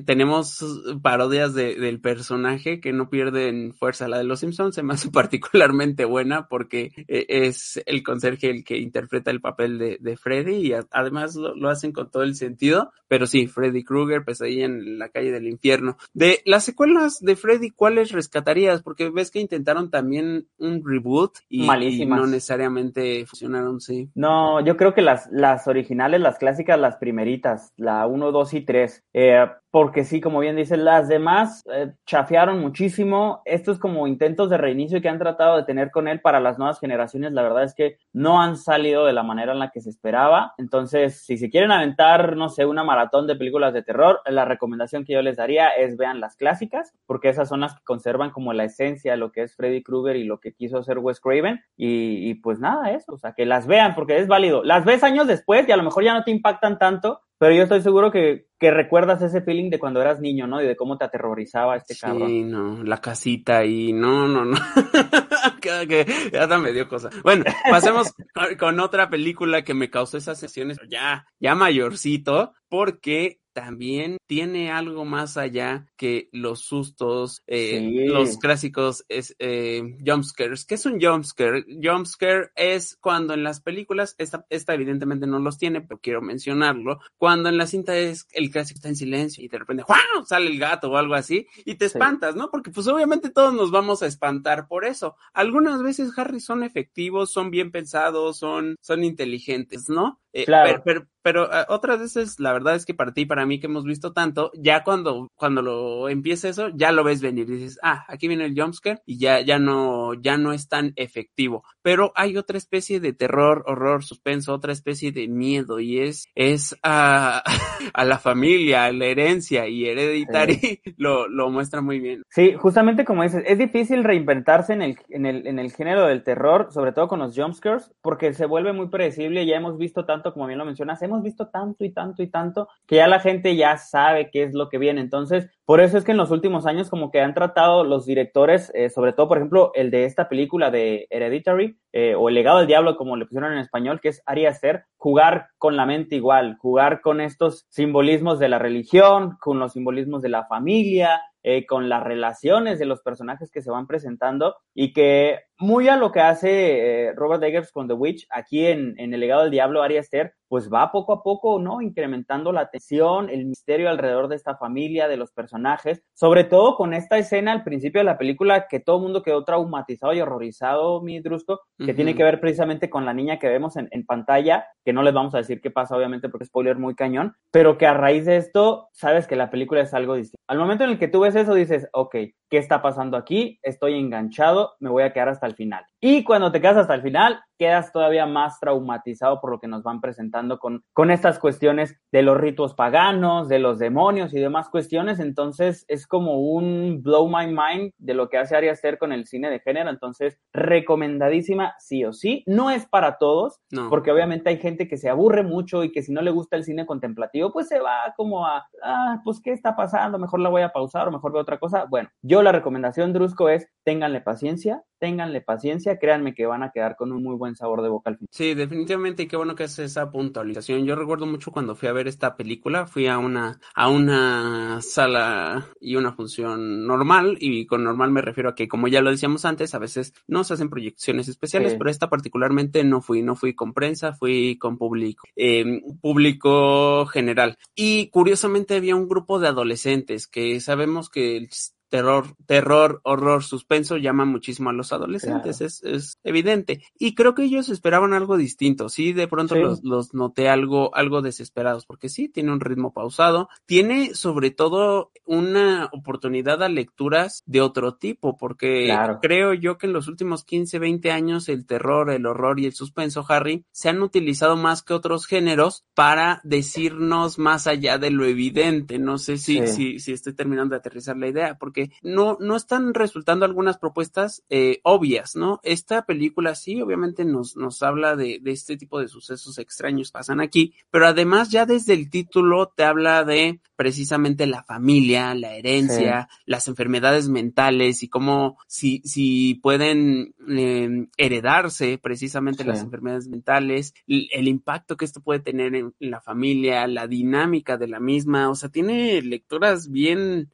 tenemos parodias del personaje que no pierden fuerza. La de Los Simpsons se me hace particularmente buena porque eh, es el conserje el que interpreta el papel de, Freddy y además lo, hacen con todo el sentido. Pero sí, Freddy Krueger, ahí en la calle del infierno. De las secuelas de Freddy, ¿cuáles rescatarías? Porque ves que intentaron también un reboot y, no necesariamente funcionaron, sí. No, yo creo que las, las originales, las clásicas, las primeritas, la 1, 2 y 3. Eh, porque sí, como bien dices, las demás eh, chafearon muchísimo. Estos como intentos de reinicio que han tratado de tener con él para las nuevas generaciones, la verdad es que no han salido de la manera en la que se esperaba. Entonces, si se quieren aventar, no sé, una maratón de películas de terror, la recomendación que yo les daría es vean las clásicas, porque esas son las que conservan como la esencia de lo que es Freddy Krueger y lo que quiso hacer Wes Craven. Y, y pues nada, eso, o sea, que las vean porque es válido. Las ves años después y a lo mejor ya no te impactan tanto, pero yo estoy seguro que, que recuerdas ese feeling de cuando eras niño, ¿no? Y de cómo te aterrorizaba este carro. Sí, no, la casita y no, no, no. que ya me dio cosa. Bueno, pasemos con otra película que me causó esas sesiones ya, ya mayorcito, porque también tiene algo más allá que los sustos, eh, los clásicos es, eh, jumpscares. ¿Qué es un jumpscare? Jumpscare es cuando en las películas, esta, esta evidentemente no los tiene, pero quiero mencionarlo, cuando en la cinta es el clásico está en silencio y de repente sale el gato o algo así y te espantas, ¿no? Porque pues obviamente todos nos vamos a espantar por eso. Algunas veces, Harry, son efectivos, son bien pensados, son, son inteligentes, ¿no? Eh, claro. Pero, pero, ah, otras veces, la verdad es que para ti para mí que hemos visto tanto, ya cuando, cuando lo empieza eso, ya lo ves venir dices, ah, aquí viene el jumpscare y ya, ya no, ya no es tan efectivo. Pero hay otra especie de terror, horror, suspenso, otra especie de miedo y es, es a, a la familia, a la herencia y Hereditary lo, lo muestra muy bien. Sí, justamente como dices, es difícil reinventarse en el, en el, en el género del terror, sobre todo con los jumpscares, porque se vuelve muy predecible, ya hemos visto tanto como bien lo mencionas, hemos visto tanto y tanto y tanto que ya la gente ya sabe qué es lo que viene. Entonces, por eso es que en los últimos años como que han tratado los directores, eh, sobre todo, por ejemplo, el de esta película de Hereditary eh, o El legado del diablo, como le pusieron en español, que es Ari Aster, jugar con la mente igual, jugar con estos simbolismos de la religión, con los simbolismos de la familia, eh, con las relaciones de los personajes que se van presentando y que muy a lo que hace eh, Robert Eggers con The Witch, aquí en, en, El legado del diablo, Ari Aster, pues va poco a poco, ¿no? Incrementando la tensión, el misterio alrededor de esta familia, de los personajes, sobre todo con esta escena al principio de la película que todo el mundo quedó traumatizado y horrorizado, mi Drusco, que tiene que ver precisamente con la niña que vemos en, en, pantalla, que no les vamos a decir qué pasa, obviamente, porque es spoiler muy cañón, pero que a raíz de esto, sabes que la película es algo distinto. Al momento en el que tú ves eso, dices, ok, ¿qué está pasando aquí? Estoy enganchado, me voy a quedar hasta el final. Y cuando te quedas hasta el final, quedas todavía más traumatizado por lo que nos van presentando con, con estas cuestiones de los ritos paganos, de los demonios y demás cuestiones. Entonces es como un blow my mind de lo que hace Ari Aster con el cine de género. Entonces, recomendadísima sí o sí. No es para todos, porque obviamente hay gente que se aburre mucho y que si no le gusta el cine contemplativo, pues se va como a, ah, pues qué está pasando, mejor la voy a pausar o mejor veo otra cosa. Bueno, yo la recomendación, Drusco, es ténganle paciencia, ténganle paciencia, créanme que van a quedar con un muy buen sabor de boca al final. Sí, definitivamente, y qué bueno que es esa puntualización. Yo recuerdo mucho cuando fui a ver esta película, fui a una, a una sala y una función normal, y con normal me refiero a que, como ya lo decíamos antes, a veces no se hacen proyecciones especiales, pero esta particularmente no fui, no fui con prensa, fui con público, eh, público general. Y curiosamente había un grupo de adolescentes que sabemos que terror, terror, horror, suspenso llama muchísimo a los adolescentes, es, es, evidente. Y creo que ellos esperaban algo distinto, sí, de pronto Los, los, noté algo, algo desesperados, porque sí, tiene un ritmo pausado, tiene sobre todo una oportunidad a lecturas de otro tipo, porque creo yo que en los últimos 15, 20 años el terror, el horror y el suspenso, Harry, se han utilizado más que otros géneros para decirnos más allá de lo evidente. No sé si, si, si estoy terminando de aterrizar la idea, porque porque no, no están resultando algunas propuestas eh, obvias, ¿no? Esta película sí, obviamente nos, nos habla de, de este tipo de sucesos extraños pasan aquí, pero además ya desde el título te habla de precisamente la familia, la herencia, las enfermedades mentales y cómo si, si pueden eh, heredarse precisamente las enfermedades mentales, el, impacto que esto puede tener en la familia, la dinámica de la misma, o sea, tiene lecturas bien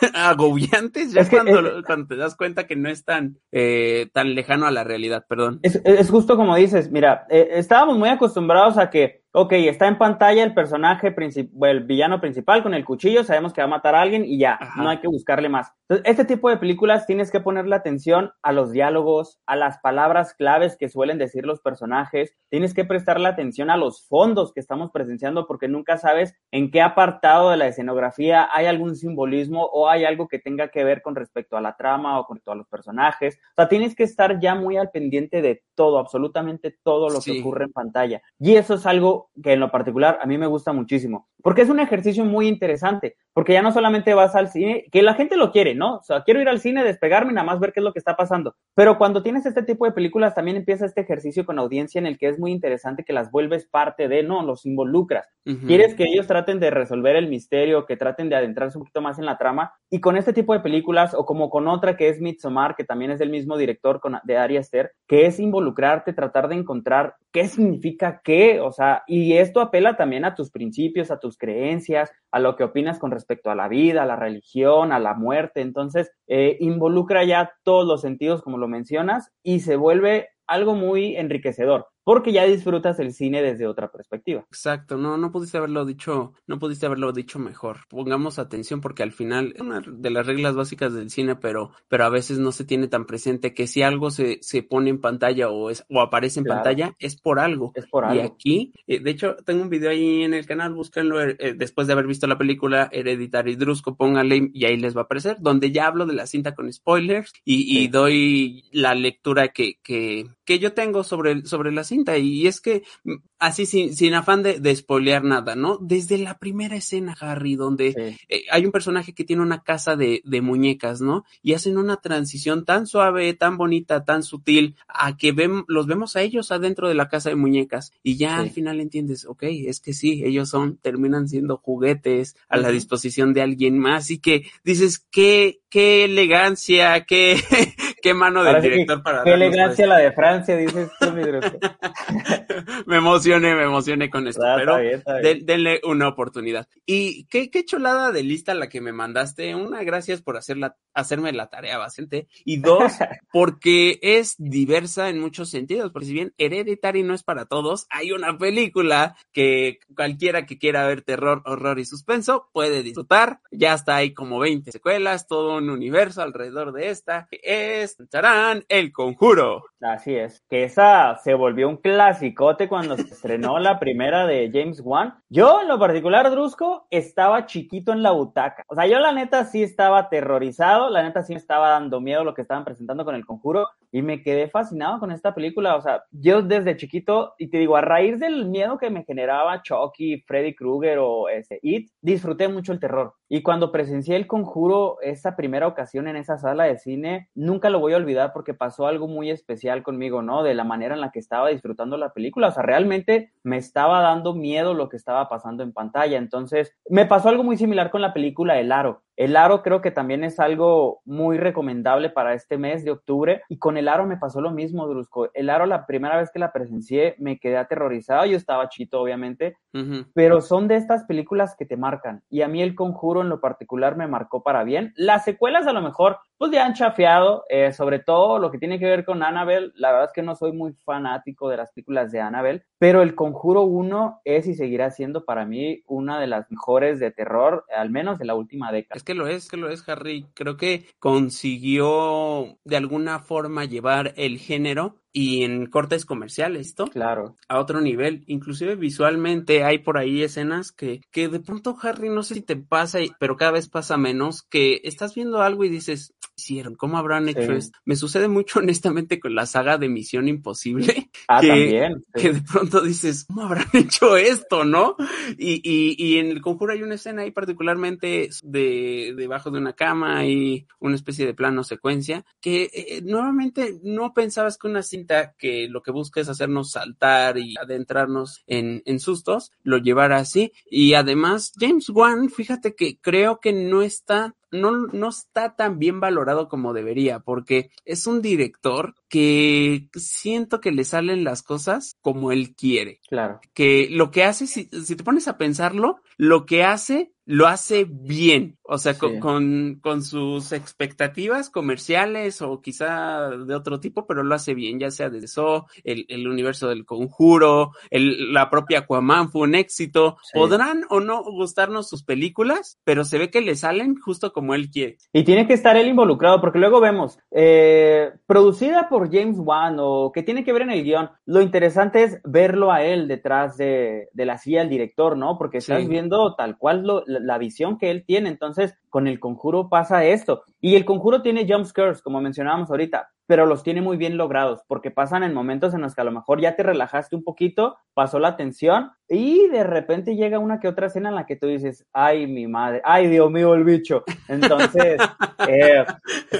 agobiantes ya cuando, cuando, te das cuenta que no es tan, eh, tan lejano a la realidad, perdón. Es, es justo como dices, mira, eh, estábamos muy acostumbrados a que ok, está en pantalla el personaje principal, el villano principal con el cuchillo, sabemos que va a matar a alguien y ya, no hay que buscarle más. Entonces, este tipo de películas tienes que ponerle atención a los diálogos, a las palabras claves que suelen decir los personajes, tienes que prestarle atención a los fondos que estamos presenciando porque nunca sabes en qué apartado de la escenografía hay algún simbolismo o hay algo que tenga que ver con respecto a la trama o con respecto a los personajes. O sea, tienes que estar ya muy al pendiente de todo, absolutamente todo lo que ocurre en pantalla. Y eso es algo que en lo particular a mí me gusta muchísimo, porque es un ejercicio muy interesante, porque ya no solamente vas al cine, que la gente lo quiere, ¿no? O sea, quiero ir al cine, despegarme y nada más ver qué es lo que está pasando, pero cuando tienes este tipo de películas también empieza este ejercicio con audiencia en el que es muy interesante que las vuelves parte de, no, los involucras. Quieres que ellos traten de resolver el misterio, que traten de adentrarse un poquito más en la trama, y con este tipo de películas, o como con otra que es Midsommar, que también es del mismo director con, de Ari Aster, que es involucrarte, tratar de encontrar qué significa qué, o sea, y esto apela también a tus principios, a tus creencias, a lo que opinas con respecto a la vida, a la religión, a la muerte. Entonces, eh, involucra ya todos los sentidos, como lo mencionas, y se vuelve algo muy enriquecedor porque ya disfrutas el cine desde otra perspectiva. Exacto, no, no pudiste haberlo dicho, no pudiste haberlo dicho mejor. Pongamos atención porque al final es una de las reglas básicas del cine, pero, pero a veces no se tiene tan presente que si algo se, se pone en pantalla o es, o aparece en pantalla, es por algo. Es por algo. Y aquí, eh, de hecho, tengo un video ahí en el canal, búsquenlo eh, eh, después de haber visto la película Hereditary Drusco, pónganle y ahí les va a aparecer, donde ya hablo de la cinta con spoilers y, y doy la lectura que, que, que yo tengo sobre, sobre la cinta. Y es que, mm, así sin, sin afán de, de spoilear nada, ¿no? Desde la primera escena, Harry, donde eh, hay un personaje que tiene una casa de, de muñecas, ¿no? Y hacen una transición tan suave, tan bonita, tan sutil, a que ven, los vemos a ellos adentro de la casa de muñecas. Y ya al final entiendes, ok, es que sí, ellos son, terminan siendo juguetes a la disposición de alguien más. Y que dices, qué, qué elegancia, qué, qué mano del director para Qué elegancia la de Francia, dices tú, mi Me emocioné, me emocioné con esto, pero denle una oportunidad. Y qué, qué cholada de lista la que me mandaste. Una, gracias por hacerla, hacerme la tarea bastante. Y dos, porque es diversa en muchos sentidos, porque si bien Hereditary no es para todos, hay una película que cualquiera que quiera ver terror, horror y suspenso puede disfrutar. Ya está ahí como 20 secuelas, todo un universo alrededor de esta. Es estarán El Conjuro. Así es, que esa se volvió un clasicote cuando se estrenó la primera de James Wan. Yo, en lo particular, Drusco, estaba chiquito en la butaca. O sea, yo la neta sí estaba aterrorizado, la neta sí me estaba dando miedo lo que estaban presentando con El Conjuro y me quedé fascinado con esta película. O sea, yo desde chiquito, y te digo, a raíz del miedo que me generaba Chucky, Freddy Krueger o ese It, disfruté mucho el terror. Y cuando presencié El Conjuro, esa primera ocasión en esa sala de cine, nunca lo voy a olvidar porque pasó algo muy especial conmigo, ¿no? De la manera en la que estaba disfrutando la película. O sea, realmente me estaba dando miedo lo que estaba pasando en pantalla. Entonces, me pasó algo muy similar con la película El Aro. El aro creo que también es algo muy recomendable para este mes de octubre y con el aro me pasó lo mismo, Drusco. El aro la primera vez que la presencié me quedé aterrorizado, yo estaba chito obviamente, pero son de estas películas que te marcan y a mí el conjuro en lo particular me marcó para bien. Las secuelas a lo mejor pues ya han chafiado, eh, sobre todo lo que tiene que ver con Annabelle, la verdad es que no soy muy fanático de las películas de Annabelle, pero El Conjuro 1 es y seguirá siendo para mí una de las mejores de terror, al menos de la última década que lo es, que lo es, Harry. Creo que consiguió de alguna forma llevar el género y en cortes comerciales, ¿no? Claro. A otro nivel. Inclusive visualmente hay por ahí escenas que, que de pronto, Harry, no sé si te pasa, pero cada vez pasa menos, que estás viendo algo y dices, hicieron? ¿Cómo habrán hecho esto? Me sucede mucho honestamente con la saga de Misión Imposible. Ah, que, también. Que de pronto dices, ¿cómo habrán hecho esto, no? Y, y, y en el conjuro hay una escena ahí particularmente de debajo de una cama y una especie de plano secuencia que eh, nuevamente no pensabas que una cinta que lo que busca es hacernos saltar y adentrarnos en, en sustos, lo llevara así. Y además, James Wan, fíjate que creo que no está no, no está tan bien valorado como debería, porque es un director que siento que le salen las cosas como él quiere. Claro. Que lo que hace, si, si te pones a pensarlo, lo que hace lo hace bien, o sea, Sí. con, con, con sus expectativas comerciales o quizá de otro tipo, pero lo hace bien, ya sea de eso, el, el universo del conjuro, el, la propia Aquaman fue un éxito. Sí. Podrán o no gustarnos sus películas, pero se ve que le salen justo como él quiere. Y tiene que estar él involucrado, porque luego vemos, eh, producida por James Wan o que tiene que ver en el guion, lo interesante es verlo a él detrás de, de la silla del director, ¿no? Porque estás Sí. viendo tal cual lo- la, visión que él tiene, entonces con el conjuro pasa esto. Y el conjuro tiene jump scares, como mencionábamos ahorita, pero los tiene muy bien logrados, porque pasan en momentos en los que a lo mejor ya te relajaste un poquito, pasó la tensión y de repente llega una que otra escena en la que tú dices, ay, mi madre, ay, Dios mío, el bicho. Entonces, eh,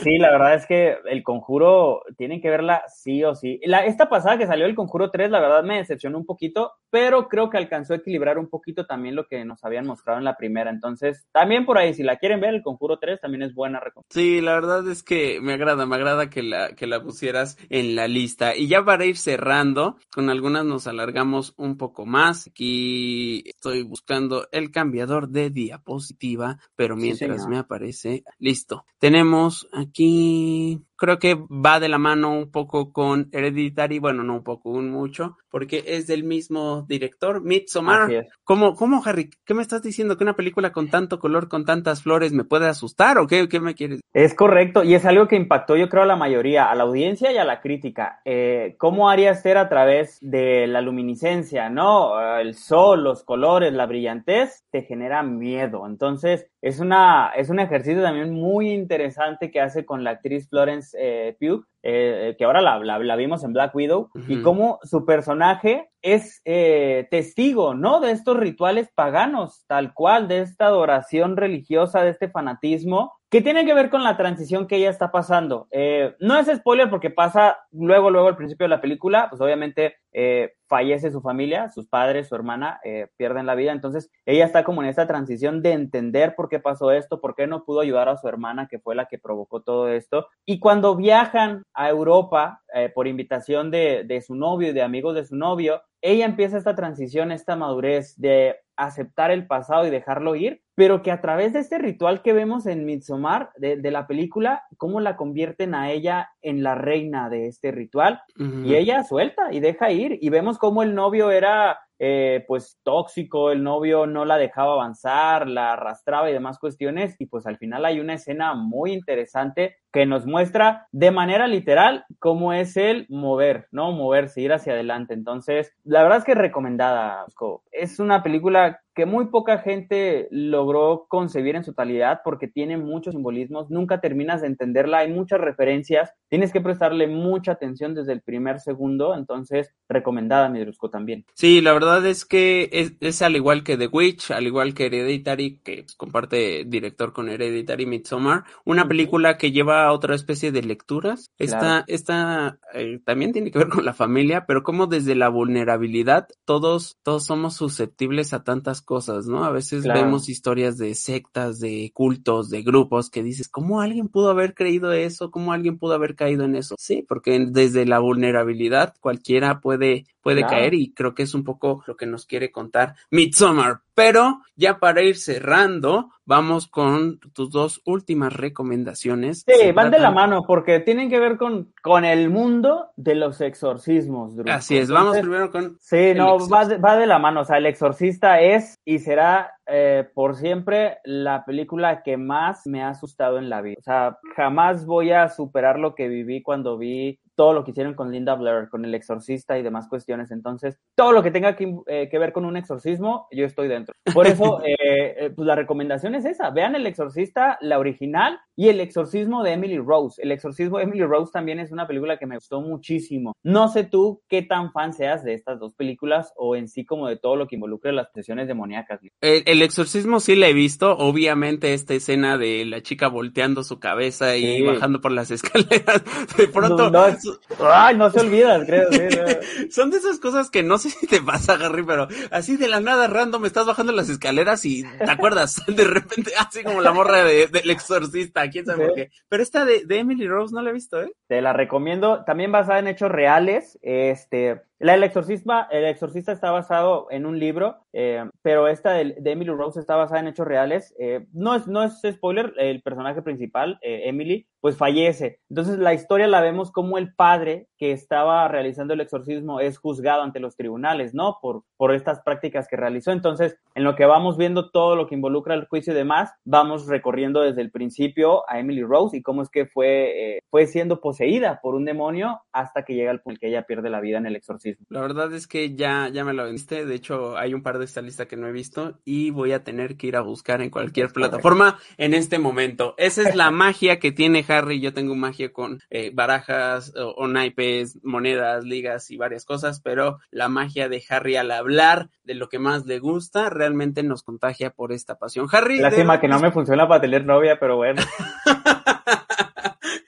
sí, la verdad es que el conjuro tienen que verla sí o sí. La, esta pasada que salió el conjuro 3, la verdad me decepcionó un poquito, pero creo que alcanzó a equilibrar un poquito también lo que nos habían mostrado en la primera. Entonces, también por ahí, si la quieren ver, el conjuro 3 también es buena recomendación. Sí, la verdad es que me agrada, me agrada que la, que la pusieras en la lista. Y ya para ir cerrando, con algunas nos alargamos un poco más. Aquí estoy buscando el cambiador de diapositiva, pero mientras me aparece, listo. Tenemos aquí, creo que va de la mano un poco con Hereditary, bueno, no un poco, un mucho, porque es del mismo director, Midsommar. ¿Cómo, cómo, Harry? ¿Qué me estás diciendo? ¿Que una película con tanto color, con tantas flores, me puede asustar o qué, qué me quieres? Es correcto, y es algo que impactó yo creo a la mayoría, a la audiencia y a la crítica. Eh, ¿Cómo haría ser a través de la luminiscencia, no? Eh, El sol, los colores, la brillantez, te genera miedo. Entonces, es, una, es un ejercicio también muy interesante que hace con la actriz Florence eh, Pugh, eh, que ahora la, la, la vimos en Black Widow, y cómo su personaje es eh, testigo, ¿no? De estos rituales paganos, tal cual, de esta adoración religiosa, de este fanatismo, que tiene que ver con la transición que ella está pasando. Eh, no es spoiler porque pasa luego, luego al principio de la película, pues obviamente eh, fallece su familia, sus padres, su hermana eh, pierden la vida, entonces ella está como en esta transición de entender por qué pasó esto, por qué no pudo ayudar a su hermana, que fue la que provocó todo esto. Y cuando viajan a Europa eh, por invitación de, de su novio y de amigos de su novio, ella empieza esta transición, esta madurez de aceptar el pasado y dejarlo ir, pero que a través de este ritual que vemos en Midsommar de, de la película, cómo la convierten a ella en la reina de este ritual y ella suelta y deja ir y vemos cómo el novio era eh, pues tóxico, el novio no la dejaba avanzar, la arrastraba y demás cuestiones y pues al final hay una escena muy interesante que nos muestra de manera literal cómo es el mover, ¿no? Moverse, ir hacia adelante. Entonces, la verdad es que recomendada. Es una película que muy poca gente logró concebir en su totalidad porque tiene muchos simbolismos, nunca terminas de entenderla, hay muchas referencias, tienes que prestarle mucha atención desde el primer segundo, entonces recomendada mi Drusco también. Sí, la verdad es que es, es al igual que The Witch, al igual que Hereditary, que pues, comparte director con Hereditary Midsommar, una película que lleva otra especie de lecturas. Esta, esta eh, también tiene que ver con la familia, pero como desde la vulnerabilidad todos, todos somos susceptibles a tantas cosas, ¿no? A veces Claro. vemos historias de sectas, de cultos, de grupos que dices, ¿cómo alguien pudo haber creído eso? ¿Cómo alguien pudo haber caído en eso? Sí, porque desde la vulnerabilidad cualquiera puede, puede Claro. caer y creo que es un poco lo que nos quiere contar Midsommar. Pero ya para ir cerrando, vamos con tus dos últimas recomendaciones. Sí, Se van de la mano porque tienen que ver con, con el mundo de los exorcismos. Drusco. Así es, vamos Entonces, primero con Sí, no, va de, va de la mano. O sea, El Exorcista es y será eh, por siempre la película que más me ha asustado en la vida. O sea, jamás voy a superar lo que viví cuando vi todo lo que hicieron con Linda Blair, con el exorcista y demás cuestiones. Entonces, todo lo que tenga que, eh, que ver con un exorcismo, yo estoy dentro. Por eso, eh, eh, pues la recomendación es esa. Vean el exorcista, la original, y el exorcismo de Emily Rose. El exorcismo de Emily Rose también es una película que me gustó muchísimo. No sé tú qué tan fan seas de estas dos películas o en sí como de todo lo que involucra las presiones demoníacas. El, el exorcismo sí la he visto. Obviamente esta escena de la chica volteando su cabeza y bajando por las escaleras. De pronto... No, ay, no se olvidan, creo. Son de esas cosas que no sé si te pasa, Harry, pero así de la nada random estás bajando las escaleras y te acuerdas de repente, así como la morra del de, exorcista, quién sabe por qué. Pero esta de, de, Emily Rose no la he visto, ¿eh? Te la recomiendo, también basada en hechos reales, este, la el exorcisma, el exorcista está basado en un libro, eh, pero esta de, de, Emily Rose está basada en hechos reales. Eh, no es, no es spoiler, el personaje principal, eh, Emily, pues fallece. Entonces la historia la vemos como el padre que estaba realizando el exorcismo es juzgado ante los tribunales, ¿no? Por, por estas prácticas que realizó. Entonces, en lo que vamos viendo todo lo que involucra el juicio y demás, vamos recorriendo desde el principio a Emily Rose y cómo es que fue, eh, fue siendo poseída por un demonio hasta que llega el punto que ella pierde la vida en el exorcismo. La verdad es que ya, ya me lo viste. De hecho, hay un par de esta lista que no he visto y voy a tener que ir a buscar en cualquier plataforma en este momento. Esa es la magia que tiene Harry, yo tengo magia con eh, barajas o, o, naipes, monedas, ligas y varias cosas, pero la magia de Harry al hablar de lo que más le gusta realmente nos contagia por esta pasión. Harry. Lástima de... que no me funciona para tener novia, pero bueno.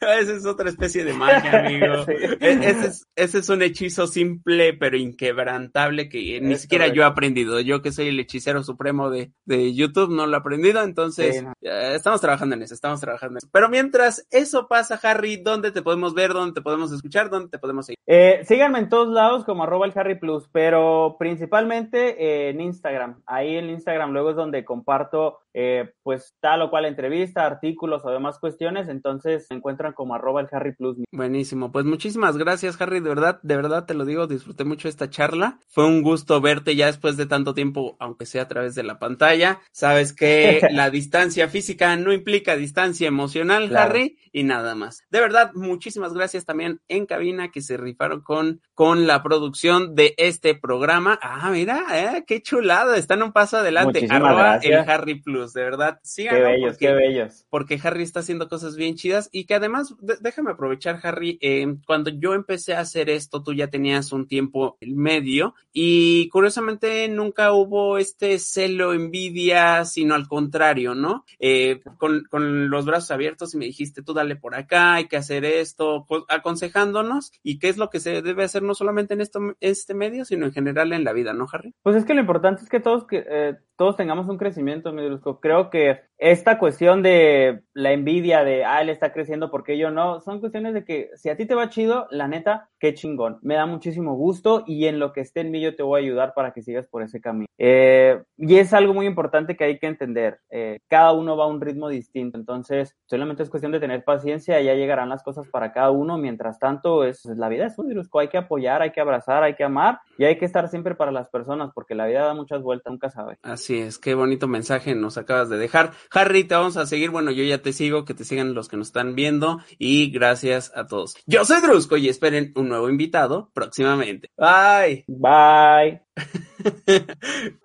Esa es otra especie de magia, amigo. sí. ese, es, ese, es, un hechizo simple pero inquebrantable que ni siquiera correcto. yo he aprendido. Yo que soy el hechicero supremo de, de YouTube no lo he aprendido, entonces sí, no. eh, estamos trabajando en eso, estamos trabajando en eso. Pero mientras eso pasa, Harry, ¿dónde te podemos ver? ¿Dónde te podemos escuchar? ¿Dónde te podemos seguir? Eh, síganme en todos lados como arroba el Harry Plus, pero principalmente eh, en Instagram. Ahí en Instagram luego es donde comparto eh, pues tal o cual entrevista, artículos o demás cuestiones, entonces se encuentran como arroba el Harry Plus. Buenísimo, pues muchísimas gracias Harry, de verdad, de verdad te lo digo, disfruté mucho esta charla, fue un gusto verte ya después de tanto tiempo, aunque sea a través de la pantalla, sabes que la distancia física no implica distancia emocional, claro. Harry, y nada más. De verdad, muchísimas gracias también en cabina que se rifaron con, con la producción de este programa. Ah, mira, eh, qué chulada, están un paso adelante, arroba el Harry Plus de verdad. Síganlo qué bellos, porque, qué bellos. Porque Harry está haciendo cosas bien chidas y que además, déjame aprovechar, Harry, eh, cuando yo empecé a hacer esto, tú ya tenías un tiempo en medio y curiosamente nunca hubo este celo, envidia, sino al contrario, ¿no? Eh, con, los brazos abiertos y me dijiste, tú dale por acá, hay que hacer esto, aconsejándonos y qué es lo que se debe hacer no solamente en este medio, sino en general en la vida, ¿no, Harry? Pues es que lo importante es que todos, que, eh, todos tengamos un crecimiento, mi Creo que esta cuestión de la envidia de, ah, él está creciendo porque yo no, son cuestiones de que si a ti te va chido, la neta, qué chingón. Me da muchísimo gusto y en lo que esté en mí yo te voy a ayudar para que sigas por ese camino. Eh, y es algo muy importante que hay que entender. Eh, cada uno va a un ritmo distinto, entonces solamente es cuestión de tener paciencia y ya llegarán las cosas para cada uno. Mientras tanto, es, la vida es un virus, hay que apoyar, hay que abrazar, hay que amar y hay que estar siempre para las personas porque la vida da muchas vueltas, nunca sabe. Así es, qué bonito mensaje nos acabas de dejar. Harry, te vamos a seguir. Bueno, yo ya te sigo, que te sigan los que nos están viendo. Y gracias a todos. Yo soy Drusco y esperen un nuevo invitado próximamente. Bye. Bye.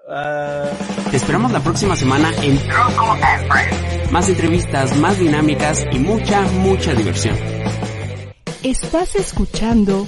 uh... Te esperamos la próxima semana en Drusco Más entrevistas, más dinámicas y mucha, mucha diversión. Estás escuchando